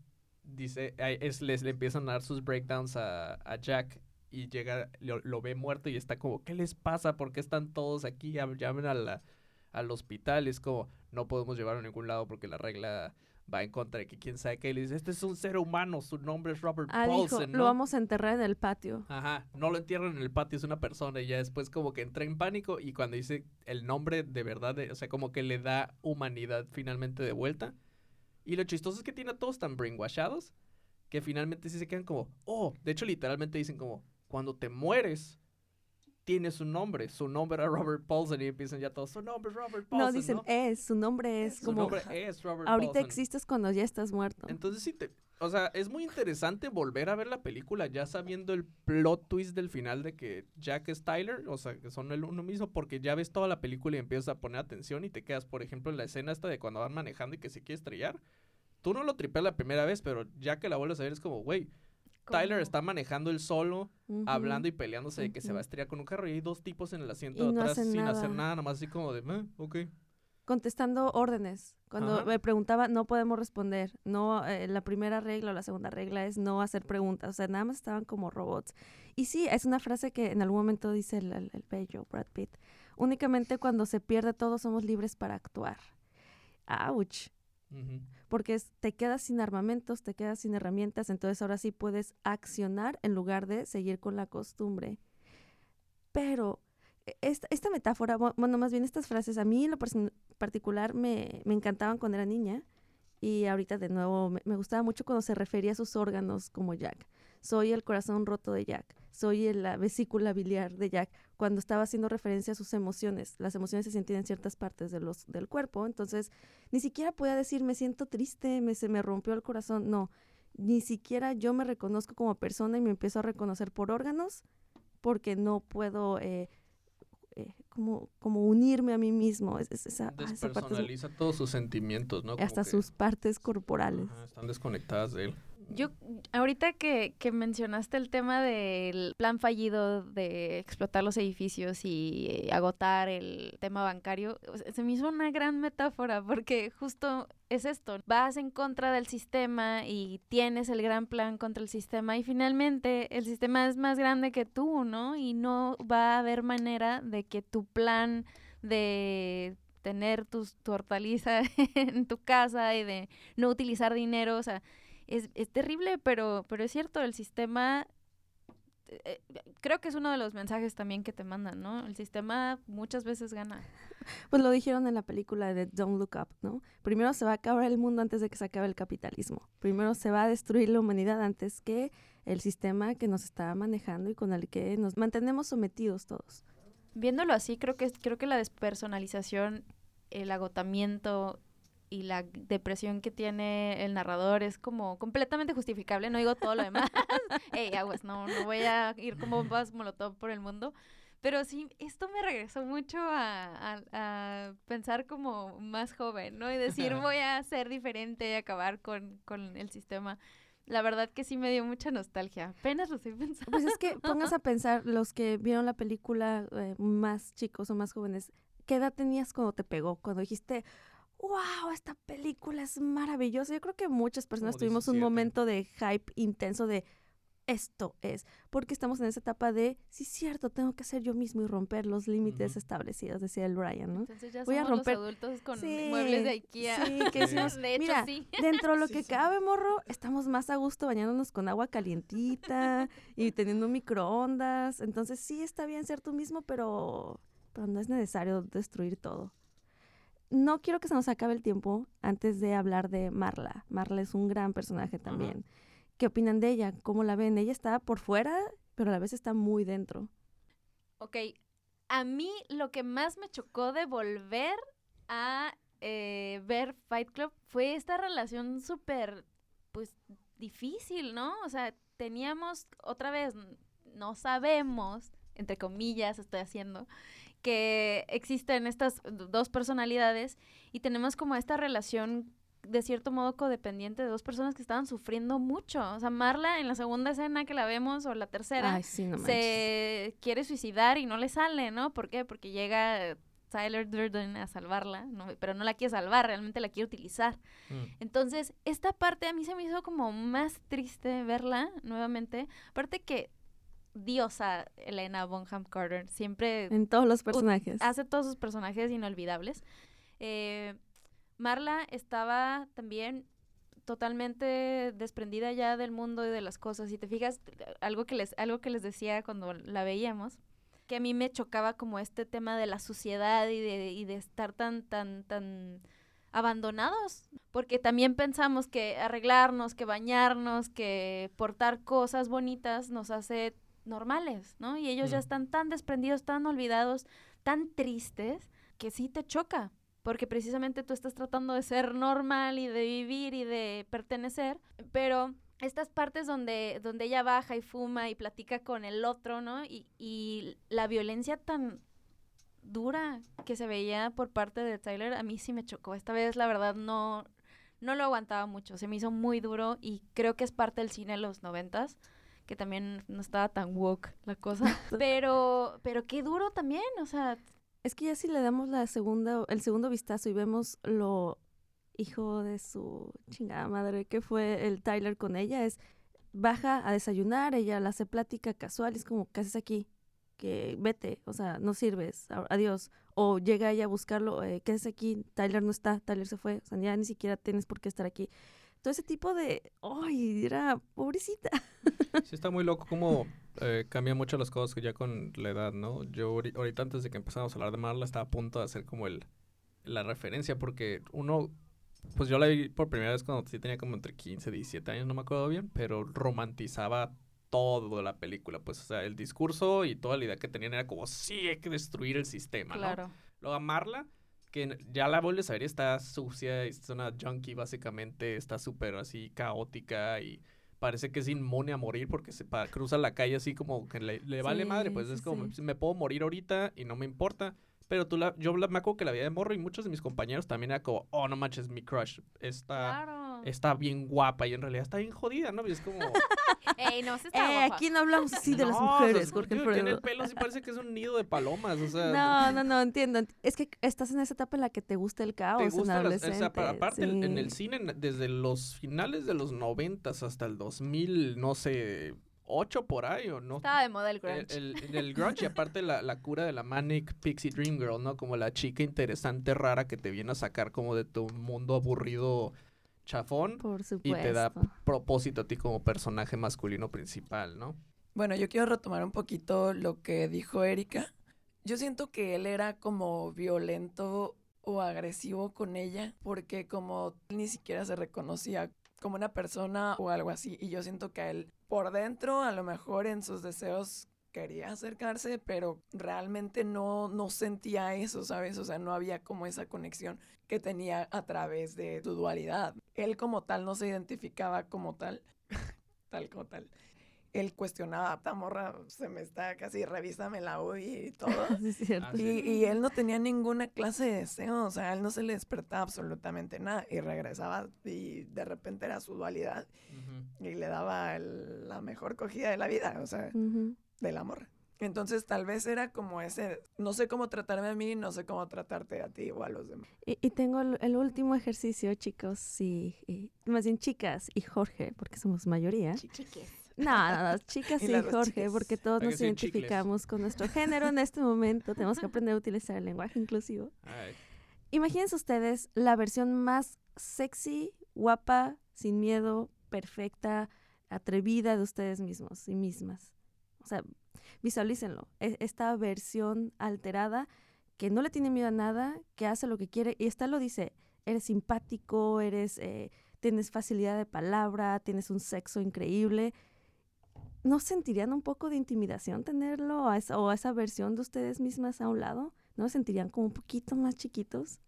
dice, ay, es, les, le empiezan a dar sus breakdowns a, a Jack y llega, lo, lo ve muerto y está como, ¿qué les pasa? ¿Por qué están todos aquí? Llam- Llamen a la, al hospital. Y es como, no podemos llevarlo a ningún lado porque la regla va en contra de que quién sabe qué. Y le dice, este es un ser humano, su nombre es Robert Ah, dijo, Paulson, lo ¿no? vamos a enterrar en el patio. Ajá, no lo entierran en el patio, es una persona y ya después como que entra en pánico y cuando dice el nombre de verdad, de- o sea, como que le da humanidad finalmente de vuelta. Y lo chistoso es que tiene a todos tan brainwashados que finalmente sí se quedan como, oh, de hecho literalmente dicen como, cuando te mueres, tienes un nombre, su nombre era Robert Paulson y empiezan ya todos, su nombre es Robert Paulson. no, dicen, es, su nombre es Su como, nombre es Robert ahorita Paulson". existes cuando ya estás muerto. Entonces sí te... O sea, es muy interesante volver a ver la película ya sabiendo el plot twist del final de que Jack es Tyler, o sea, que son el uno mismo, porque ya ves toda la película y empiezas a poner atención y te quedas, por ejemplo, en la escena esta de cuando van manejando y que se quiere estrellar. Tú no lo tripeas la primera vez, pero ya que la vuelves a ver es como, güey, Tyler está manejando él solo, hablando y peleándose de que se va a estrellar con un carro y hay dos tipos en el asiento Y de atrás sin hacer nada. nada, nomás así como de, "Ah, ok. Contestando órdenes. Cuando Ajá. me preguntaba, no podemos responder. No, eh, la primera regla o la segunda regla es no hacer preguntas. O sea, nada más estaban como robots. Y sí, es una frase que en algún momento dice el, el- el bello Brad Pitt. Únicamente cuando se pierde todo somos libres para actuar. Porque te quedas sin armamentos, te quedas sin herramientas, entonces ahora sí puedes accionar en lugar de seguir con la costumbre. Pero e- esta, esta metáfora, bu- bueno, más bien estas frases, a mí en lo particular me, me encantaban cuando era niña y ahorita de nuevo me, me gustaba mucho cuando se refería a sus órganos como Jack. Soy el corazón roto de Jack, soy la vesícula biliar de Jack, cuando estaba haciendo referencia a sus emociones. Las emociones se sienten en ciertas partes de los, del cuerpo, entonces ni siquiera podía decir me siento triste, me, se me rompió el corazón, no, ni siquiera yo me reconozco como persona y me empiezo a reconocer por órganos porque no puedo eh, eh, como, como unirme a mí mismo. Es, es- esa, esa parte es- Despersonaliza todos sus sentimientos, ¿no? Como hasta que- sus partes corporales. Ajá, están desconectadas de él. Yo, ahorita que, que mencionaste el tema del plan fallido de explotar los edificios y agotar el tema bancario, se me hizo una gran metáfora porque justo es esto, vas en contra del sistema y tienes el gran plan contra el sistema y finalmente el sistema es más grande que tú, ¿no? Y no va a haber manera de que tu plan de tener tus, tu hortaliza en tu casa y de no utilizar dinero, o sea, es, es terrible, pero, pero es cierto, el sistema, eh, eh, creo que es uno de los mensajes también que te mandan, ¿no? El sistema muchas veces gana. Pues lo dijeron en la película de Don't Look Up, ¿no? Primero se va a acabar el mundo antes de que se acabe el capitalismo. Primero se va a destruir la humanidad antes que el sistema que nos está manejando y con el que nos mantenemos sometidos todos. Viéndolo así, creo que, creo que la despersonalización, el agotamiento y la depresión que tiene el narrador es como completamente justificable. No digo todo lo demás. Ey, aguas, no, no voy a ir como bombas molotov por el mundo. Pero sí, esto me regresó mucho a, a- a pensar como más joven, ¿no? Y decir, voy a ser diferente, acabar con, con el sistema. la verdad que sí me dio mucha nostalgia. Apenas lo estoy pensando. Pues es que pongas a pensar, los que vieron la película eh, más chicos o más jóvenes, ¿qué edad tenías cuando te pegó? Cuando dijiste, wow, esta película es maravillosa. Yo creo que muchas personas Como tuvimos un 17. momento de hype intenso de esto es, porque estamos en esa etapa de, sí, cierto, tengo que ser yo mismo y romper los límites establecidos, decía el Brian, ¿no? Entonces ya Voy a somos romper- los adultos con Sí, muebles de IKEA. Sí, que Sí. decimos, De hecho, mira, sí. dentro de lo Sí, que sí. cabe, morro, estamos más a gusto bañándonos con agua calientita y teniendo un microondas. Entonces sí está bien ser tú mismo, pero, pero no es necesario destruir todo. No quiero que se nos acabe el tiempo antes de hablar de Marla. Marla es un gran personaje también. ¿Qué opinan de ella? ¿Cómo la ven? Ella está por fuera, pero a la vez está muy dentro. Ok, a mí lo que más me chocó de volver a eh, ver Fight Club fue esta relación súper, pues, difícil, ¿no? O sea, teníamos, otra vez, no sabemos, entre comillas, estoy haciendo, que existen estas dos personalidades y tenemos como esta relación de cierto modo codependiente de dos personas que estaban sufriendo mucho. O sea, Marla en la segunda escena que la vemos o la tercera Ay, sí, no manches. se quiere suicidar y no le sale, ¿no? ¿Por qué? Porque llega Tyler Durden a salvarla, ¿no? pero no la quiere salvar, realmente la quiere utilizar. Mm. Entonces, esta parte a mí se me hizo como más triste verla nuevamente. Aparte que diosa Elena Bonham Carter siempre En todos los personajes. hace todos sus personajes inolvidables. Eh, Marla estaba también totalmente desprendida ya del mundo y de las cosas. Si te fijas, algo que les, algo que les decía cuando la veíamos, que a mí me chocaba como este tema de la suciedad y de, y de estar tan, tan, tan abandonados. Porque también pensamos que arreglarnos, que bañarnos, que portar cosas bonitas nos hace normales, ¿no? Y ellos ya están tan desprendidos, tan olvidados, tan tristes, que sí te choca. Porque precisamente tú estás tratando de ser normal y de vivir y de pertenecer, pero estas partes donde, donde ella baja y fuma y platica con el otro, ¿no? Y, y la violencia tan dura que se veía por parte de Tyler, a mí sí me chocó. Esta vez, la verdad, no, no lo aguantaba mucho. Se me hizo muy duro y creo que es parte del cine de los noventas, que también no estaba tan woke la cosa. pero, pero qué duro también, o sea, Es que ya si le damos la segunda, el segundo vistazo y vemos lo hijo de su chingada madre que fue el Tyler con ella, es baja a desayunar, ella la hace plática casual, y es como, ¿qué haces aquí? Que vete, o sea, no sirves, adiós. O llega ella a buscarlo, eh, ¿qué haces aquí? Tyler no está, Tyler se fue, o sea, ya ni siquiera tienes por qué estar aquí. Todo ese tipo de, ¡ay! Era pobrecita. Sí, está muy loco cómo eh, cambia mucho las cosas ya con la edad, ¿no? Yo ahori- ahorita antes de que empezáramos a hablar de Marla estaba a punto de hacer como el la referencia porque uno, pues yo la vi por primera vez cuando sí tenía como entre 15 y 17 años, no me acuerdo bien, pero romantizaba todo la película, pues, o sea, el discurso y toda la idea que tenían era como, sí, hay que destruir el sistema, ¿no? claro. Luego a Marla, que ya la vuelves a ver está sucia, es una junkie básicamente, está súper así caótica y parece que es inmune a morir porque se cruza la calle así como que le, le vale Sí, madre, pues sí, es como, sí. me puedo morir ahorita y no me importa. Pero tú la, yo la, me acuerdo que la vida de morro y muchos de mis compañeros también era como, oh, no manches, mi crush está, Claro. está bien guapa y en realidad está bien jodida, ¿no? Y es como... Ey, no, sí Eh, está guapa. aquí no hablamos así de las "No, sea, mujeres, es- Jorge dude, Tiene el pelo así parece que es un nido de palomas, o sea... No, no, no, entiendo. ent- Es que estás en esa etapa en la que te gusta el caos te en gustan las- o sea, adolescente. pa- aparte el- en el sí. cine en- desde los finales de los noventas hasta el 2000 no sé 8 por ahí o no Estaba de moda el grunge. el, en el grunge y aparte la, la cura de la manic pixie dream girl no como la chica interesante rara que te viene a sacar como de tu mundo aburrido chafón Por supuesto. y te da propósito a ti como personaje masculino principal no Bueno, yo quiero retomar un poquito lo que dijo Erika. Yo siento que él era como violento o agresivo con ella porque como él ni siquiera se reconocía como una persona o algo así y yo siento que a él por dentro a lo mejor en sus deseos quería acercarse pero realmente no no sentía eso, ¿sabes? O sea, no había como esa conexión que tenía a través de su dualidad. Él como tal no se identificaba como tal tal como tal él cuestionaba, esta morra se me está casi, revísame la UI y todo. Sí, es cierto. Ah, Y, él no tenía ninguna clase de deseo, o sea, a él no se le despertaba absolutamente nada y regresaba y de repente era su dualidad y le daba el- la mejor cogida de la vida, o sea, del amor. Entonces tal vez era como ese, no sé cómo tratarme a mí, no sé cómo tratarte a ti o a los demás. Y, y tengo el, el último ejercicio, chicos, y, y- más bien chicas y Jorge, porque somos mayoría. No, no, no, chicas dos Jorge, chicas. porque todos nos chicles. identificamos con nuestro género en este momento. Tenemos que aprender a utilizar el lenguaje inclusivo. Ay, Imagínense ustedes la versión más sexy, guapa, sin miedo, perfecta, atrevida de ustedes mismos y mismas. O sea, visualícenlo. E- Esta versión alterada que no le tiene miedo a nada, que hace lo que quiere. Y esta lo dice, eres simpático, eres, eh, tienes facilidad de palabra, tienes un sexo increíble. ¿No sentirían un poco de intimidación tenerlo a esa, o a esa versión de ustedes mismas a un lado? ¿No se sentirían como un poquito más chiquitos?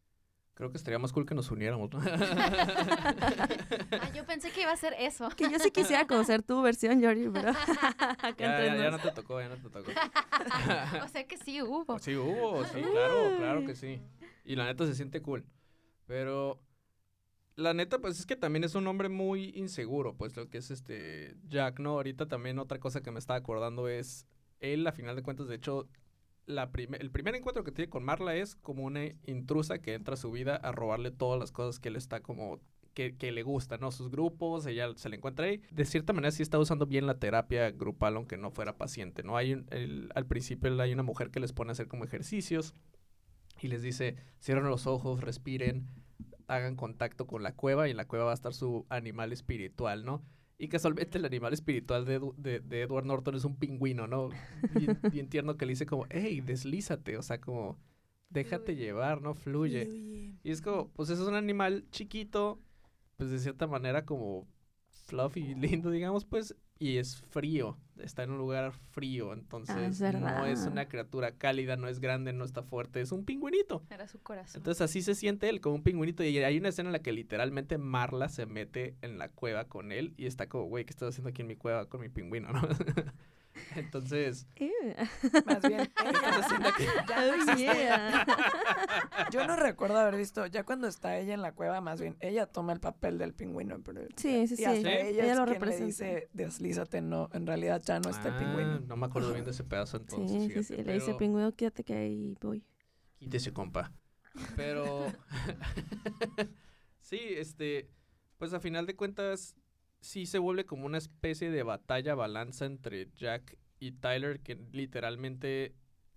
Creo que estaría más cool que nos uniéramos. ¿no? Ah, yo pensé que iba a ser eso. Que yo sí quisiera conocer tu versión, Georgie, pero ya, ya, no te tocó, ya no te tocó. o sea que sí hubo. Sí hubo, sí, claro, claro que sí. Y la neta se siente cool. Pero la neta, pues es que también es un hombre muy inseguro, pues lo que es este Jack, ¿no? Ahorita también otra cosa que me estaba acordando es, él a final de cuentas, de hecho, la el primer encuentro que tiene con Marla es como una intrusa que entra a su vida a robarle todas las cosas que él está como... Que, que le gustan, ¿no? Sus grupos, ella se le encuentra ahí. De cierta manera sí está usando bien la terapia grupal, aunque no fuera paciente, ¿no? Hay un- el- al principio hay una mujer que les pone a hacer como ejercicios y les dice, cierren los ojos, respiren, hagan contacto con la cueva y en la cueva va a estar su animal espiritual, ¿no? Y casualmente el animal espiritual de, de, de Edward Norton es un pingüino, ¿no? Bien, bien tierno que le dice como, hey, deslízate, o sea, como, déjate Fluye. llevar, ¿no? Fluye. Y es como, pues es un animal chiquito, pues de cierta manera como fluffy, lindo, digamos, pues, y es frío, está en un lugar frío, entonces no es una criatura cálida, no es grande, no está fuerte, es un pingüinito. Era su corazón. Entonces así se siente él, como un pingüinito. Y hay una escena en la que literalmente Marla se mete en la cueva con él y está como, güey, ¿qué estás haciendo aquí en mi cueva con mi pingüino? ¿no? Entonces, Ew. Más bien, ¿qué estás haciendo aquí? ya no Oh, yeah. Yo no recuerdo haber visto, ya cuando está ella en la cueva, más bien, ella toma el papel del pingüino, pero... Sí, sí, y sí. hasta ella, Ella es lo quien le dice, deslízate, no, en realidad ya no está el Ah, pingüino. No me acuerdo bien de ese pedazo entonces. Sí, sí, sí. Le dice pingüino, quédate que ahí voy. Quítese, compa. Pero. sí, este. Pues a final de cuentas, sí se vuelve como una especie de batalla balanza entre Jack y Tyler, que literalmente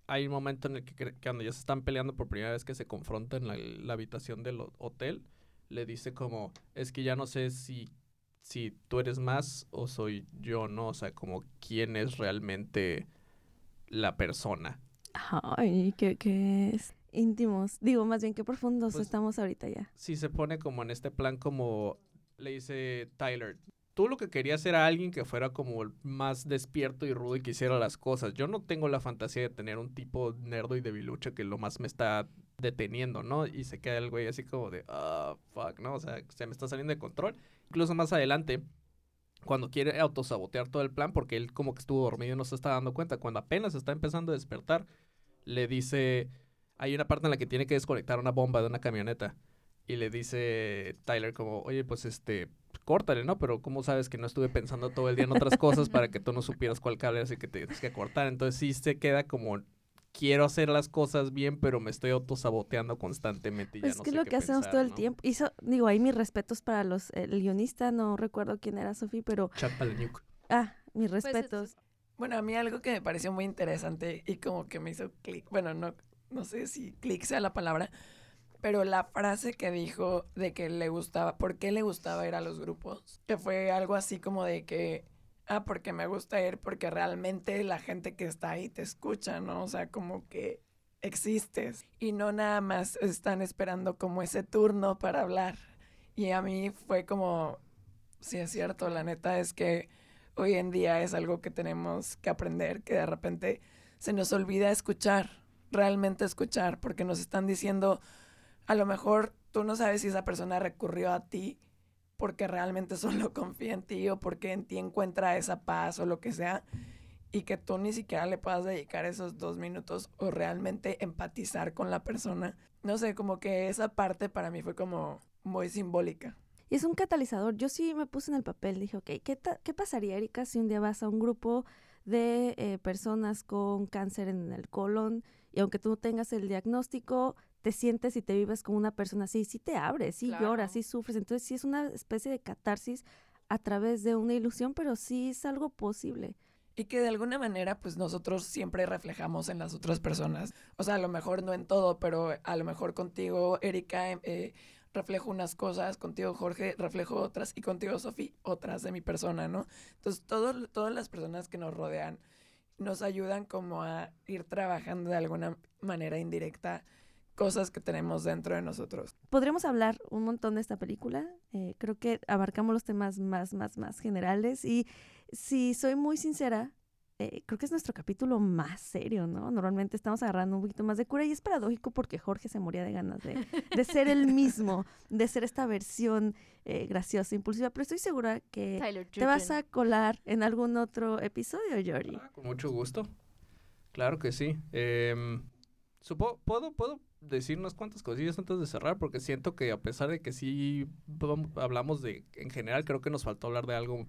hay un momento en el que, que cuando ya se están peleando por primera vez que se confrontan en la, la habitación del ho- hotel, le dice como, es que ya no sé si, si tú eres más o soy yo, ¿no? O sea, como quién es realmente la persona. Ay, qué, qué es íntimos. Digo, más bien, qué profundos Pues- estamos ahorita ya. sí se pone como en este plan como le dice Tyler, tú lo que querías era alguien que fuera como el más despierto y rudo y que hiciera las cosas. Yo no tengo la fantasía de tener un tipo nerdo y debilucho que lo más me está deteniendo, ¿no? Y se queda el güey así como de, ah, fuck, ¿no? O sea, se me está saliendo de control. Incluso más adelante, cuando quiere autosabotear todo el plan, porque él como que estuvo dormido y no se está dando cuenta, cuando apenas está empezando a despertar, le dice, hay una parte en la que tiene que desconectar una bomba de una camioneta. Y le dice Tyler como, oye, pues este, córtale, ¿no? Pero ¿cómo sabes que no estuve pensando todo el día en otras cosas para que tú no supieras cuál cable así que te tienes que cortar? Entonces sí se queda como, quiero hacer las cosas bien, pero me estoy autosaboteando constantemente y Pues ya es no que sé lo qué que hacemos todo el tiempo. Hizo, digo, ahí mis respetos para los el guionista, no recuerdo quién era Sofi, pero Chad Palahniuk. ah, mis Pues, respetos. Bueno, a mí algo que me pareció muy interesante y como que me hizo clic, bueno, no, no sé si clic sea la palabra, pero la frase que dijo de que le gustaba, ¿por qué le gustaba ir a los grupos? Que fue algo así como de que, ah, porque me gusta ir porque realmente la gente que está ahí te escucha, ¿no? O sea, como que existes y no nada más están esperando como ese turno para hablar. Y a mí fue como, sí es cierto, la neta es que hoy en día es algo que tenemos que aprender, que de repente se nos olvida escuchar, realmente escuchar, porque nos están diciendo, a lo mejor tú no sabes si esa persona recurrió a ti porque realmente solo confía en ti o porque en ti encuentra esa paz o lo que sea y que tú ni siquiera le puedas dedicar esos dos minutos o realmente empatizar con la persona. No sé, como que esa parte para mí fue como muy simbólica. Y es un catalizador. Yo sí me puse en el papel, dije, ok, ¿qué, qué pasaría, Erika, si un día vas a un grupo de eh, personas con cáncer en el colon y aunque tú no tengas el diagnóstico, te sientes y te vives como una persona así, sí te abres, sí Claro. lloras, sí sufres. Entonces sí es una especie de catarsis a través de una ilusión, pero sí es algo posible. Y que de alguna manera, pues nosotros siempre reflejamos en las otras personas. O sea, a lo mejor no en todo, pero a lo mejor contigo, Erika, em, eh, reflejo unas cosas, contigo, Jorge, reflejo otras, y contigo, Sofi, otras de mi persona, ¿no? Entonces, todo- todas las personas que nos rodean nos ayudan como a ir trabajando de alguna manera indirecta cosas que tenemos dentro de nosotros. Podríamos hablar un montón de esta película. eh, creo que abarcamos los temas más, más, más generales. Y si soy muy sincera, eh, creo que es nuestro capítulo más serio, ¿no? Normalmente estamos agarrando un poquito más de cura y es paradójico porque Jorge se moría de ganas de, de ser el mismo, de ser esta versión eh, graciosa, impulsiva. Pero estoy segura que te vas a colar en algún otro episodio, Jordi. Ah, con mucho gusto. Claro que sí. Em, supo- ¿puedo, puedo decir unas cuantas cosillas antes de cerrar, porque siento que a pesar de que sí hablamos de, en general, creo que nos faltó hablar de algo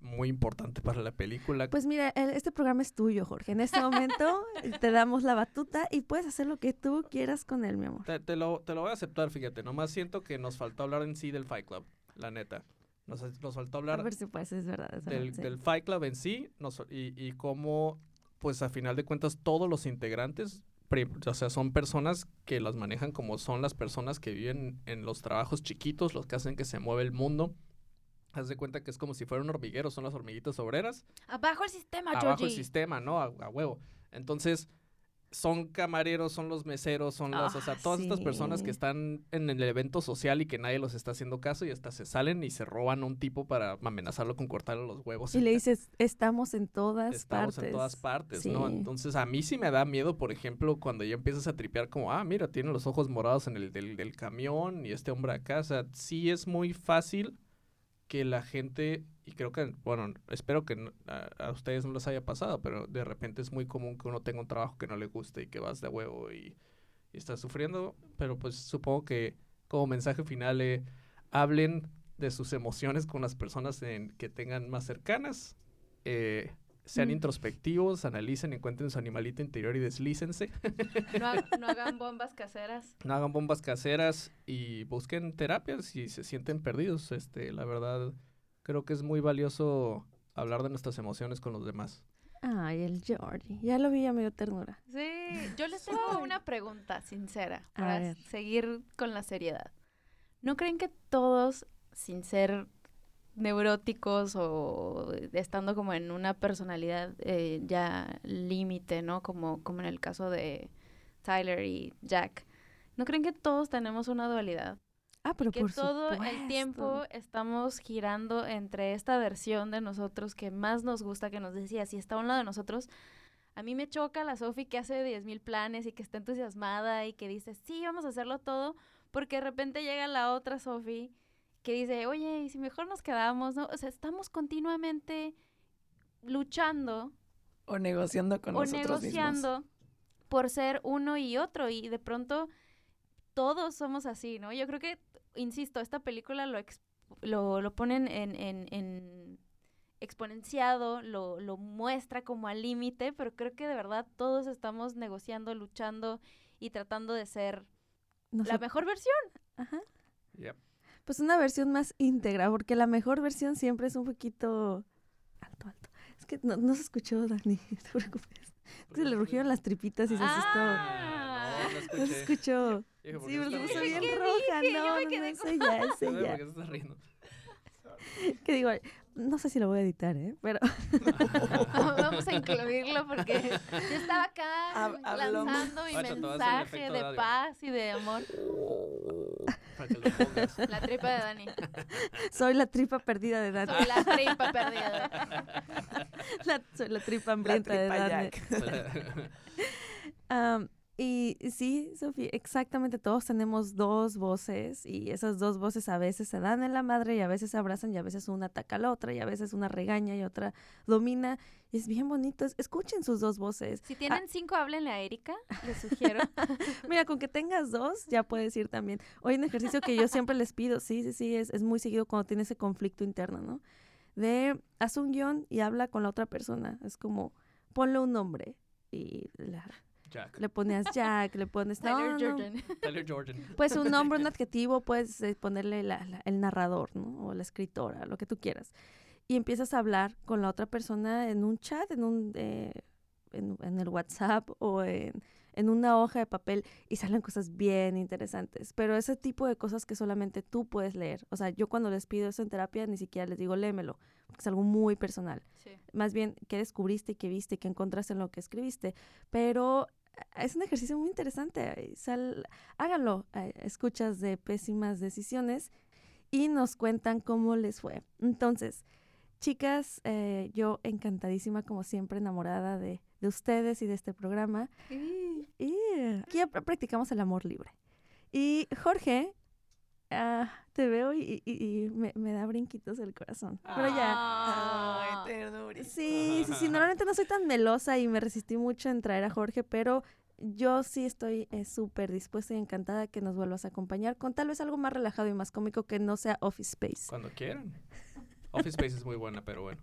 muy importante para la película. Pues mira, el- este programa es tuyo, Jorge. En este momento te damos la batuta y puedes hacer lo que tú quieras con él, mi amor. Te, te lo, te lo voy a aceptar, fíjate. Nomás siento que nos faltó hablar en sí del Fight Club, la neta. Nos, nos faltó A hablar ver si puedes, es verdad. es verdad, del, sí. del Fight Club en sí nos- y, y cómo, pues a final de cuentas, todos los integrantes, o sea, son personas que las manejan como son las personas que viven en los trabajos chiquitos, los que hacen que se mueve el mundo. Haz de cuenta que es como si fuera un hormiguero, son las hormiguitas obreras Abajo el sistema, abajo el sistema, ¿no? A, a huevo. Entonces, son camareros, son los meseros, son las, o sea, Ah, todas estas personas que están en el evento social y que nadie los está haciendo caso y hasta se salen y se roban a un tipo para amenazarlo con cortarle los huevos. Y le dices, estamos en todas Estamos partes. en todas partes, ¿no? Entonces, a mí sí me da miedo, por ejemplo, cuando ya empiezas a tripear como, ah, mira, tiene los ojos morados en el del, del camión y este hombre acá. O sea, sí es muy fácil que la gente, y creo que, bueno, espero que a, a ustedes no les haya pasado, pero de repente es muy común que uno tenga un trabajo que no le guste y que vas de huevo y, y estás sufriendo, pero pues supongo que como mensaje final eh, hablen de sus emociones con las personas en- que tengan más cercanas, eh, sean Mm. introspectivos, analicen, encuentren su animalito interior y deslícense. No, ha- no hagan bombas caseras. no hagan bombas caseras y busquen terapias si se sienten perdidos. Este, la verdad, creo que es muy valioso hablar de nuestras emociones con los demás. Ay, el Jordi. Ya lo vi, ya me dio ternura. Sí, yo les tengo una pregunta sincera para seguir con la seriedad. ¿No creen que todos, sin ser neuróticos o estando como en una personalidad eh, ya límite, ¿no? Como, como en el caso de Tyler y Jack, ¿no creen que todos tenemos una dualidad? Ah, pero que por todo el supuesto. tiempo estamos girando entre esta versión de nosotros que más nos gusta, que nos decía, si está a un lado de nosotros, a mí me choca la Sofi que hace 10.000 planes y que está entusiasmada y que dice, sí, vamos a hacerlo todo, porque de repente llega la otra Sofi que dice, oye, ¿y si mejor nos quedamos? ¿no? O sea, estamos continuamente luchando O negociando con o nosotros mismos. negociando por ser uno y otro y de pronto todos somos así, ¿no? Yo creo que, insisto, esta película lo, lo, lo ponen en, en, en exponenciado, lo, lo muestra como al límite, pero creo que de verdad todos estamos negociando, luchando y tratando de ser la mejor versión. Ajá. Yep. Pues una versión más íntegra, porque la mejor versión siempre es un poquito alto, alto. Es que no, no se escuchó, Dani, no te preocupes. Se le rugieron las tripitas y se asustó. Ah. No, no escuché. escuchó. Dije, ¿por Sí, pero se puso bien ¿Qué roja. dije? No, no, no, es ella, es ella. por qué se está riendo. Que digo, no sé si lo voy a editar, ¿eh? Pero Vamos a incluirlo porque yo estaba acá Hab- lanzando mi mensaje de de paz y de amor. Para que lo pongas. La tripa de Dani. soy la tripa perdida de Dani. Soy la tripa perdida. La- soy la tripa La hambrienta de tripa Dani. Jack. Y sí, Sofía, exactamente todos tenemos dos voces y esas dos voces a veces se dan en la madre y a veces se abrazan y a veces una ataca a la otra y a veces una regaña y otra domina. Y es bien bonito, es- escuchen sus dos voces. Si tienen cinco, háblenle a Erika, les sugiero. Mira, con que tengas dos, ya puedes ir también. Hoy un ejercicio que yo siempre les pido, sí, sí, sí, es, es muy seguido cuando tiene ese conflicto interno, ¿no? De haz un guion y habla con la otra persona. Es como, ponle un nombre y la- Jack. le pones Jack, le pones... no, Tyler no, Jordan. Tyler Jordan. Pues un nombre, un adjetivo, puedes eh, ponerle la- la- el narrador, ¿no? O la escritora, lo que tú quieras. Y empiezas a hablar con la otra persona en un chat, en un eh, en, en el WhatsApp o en, en una hoja de papel y salen cosas bien interesantes. Pero ese tipo de cosas que solamente tú puedes leer. O sea, yo cuando les pido eso en terapia ni siquiera les digo léemelo, porque es algo muy personal Sí. más bien qué descubriste, qué viste, qué encontraste en lo que escribiste. Pero es un ejercicio muy interesante. eh, sal- háganlo, eh, escuchas de pésimas decisiones y nos cuentan cómo les fue. Entonces, chicas, eh, yo encantadísima, como siempre, enamorada de, de ustedes y de este programa. Y aquí ya pr- practicamos el amor libre. Y Jorge, ah, te veo y, y- y me, me da brinquitos el corazón. Pero ya. Ah. Ay, ternurita. Sí, sí, sí. Normalmente no soy tan melosa y me resistí mucho en traer a Jorge, pero yo sí estoy eh, súper dispuesta y encantada que nos vuelvas a acompañar con tal vez algo más relajado y más cómico que no sea Office Space. Cuando quieran. Office Space es muy buena, pero bueno.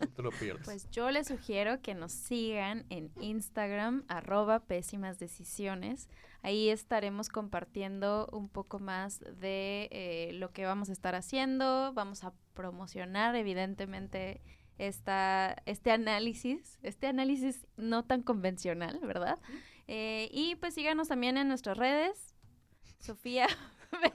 No te lo pierdas. Pues yo les sugiero que nos sigan en Instagram, arroba pésimas decisiones. Ahí estaremos compartiendo un poco más de eh, lo que vamos a estar haciendo. Vamos a promocionar, evidentemente, esta, este análisis, este análisis no tan convencional, ¿verdad? Eh, y pues síganos también en nuestras redes. Sofía B.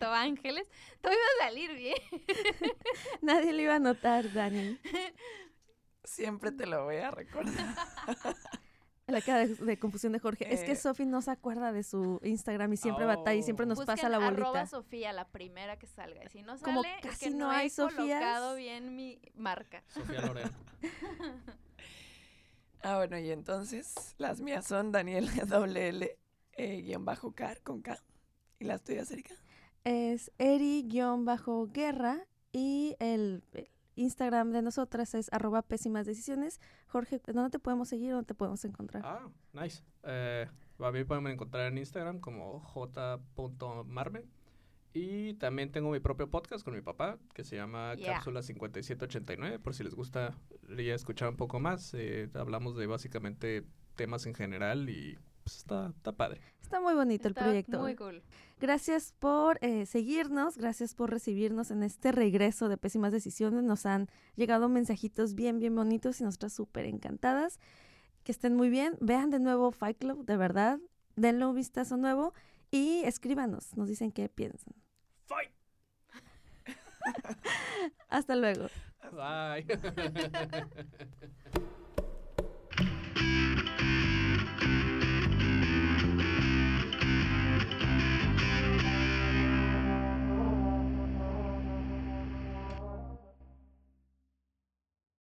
Ángeles. Todo iba a salir bien. Nadie lo iba a notar, Dani. Siempre te lo voy a recordar. La cara de, de confusión de Jorge. es que Eh. Sofi no se acuerda de su Instagram y siempre batalla y siempre nos Busquen pasa la arroba bolita. Sofía, la primera que salga. Y si no sale, Como es casi que no no, hay he Sofías. colocado bien mi marca. Sofía Loren. Ah, bueno, y entonces las mías son Daniel doble L, eh, guion bajo car con K. ¿Y las tuyas, Erika? Es eri-guerra y el, el Instagram de nosotras es arroba pésimas decisiones. Jorge, ¿dónde te podemos seguir? ¿Dónde te podemos encontrar? Ah, nice. Eh, a mí pueden encontrar en Instagram como j.marme. Y también tengo mi propio podcast con mi papá que se llama Yeah. Cápsula 5789. Por si les gusta ya escuchar un poco más. Eh, hablamos de básicamente temas en general y pues, está, está padre. Está muy bonito Está el proyecto. Muy cool. Gracias por eh, seguirnos, gracias por recibirnos en este regreso de Pésimas Decisiones. Nos han llegado mensajitos bien, bien bonitos y nosotras súper encantadas. Que estén muy bien. Vean de nuevo Fight Club, de verdad. Denle un vistazo nuevo y escríbanos. Nos dicen qué piensan. Fight. Hasta luego. Bye.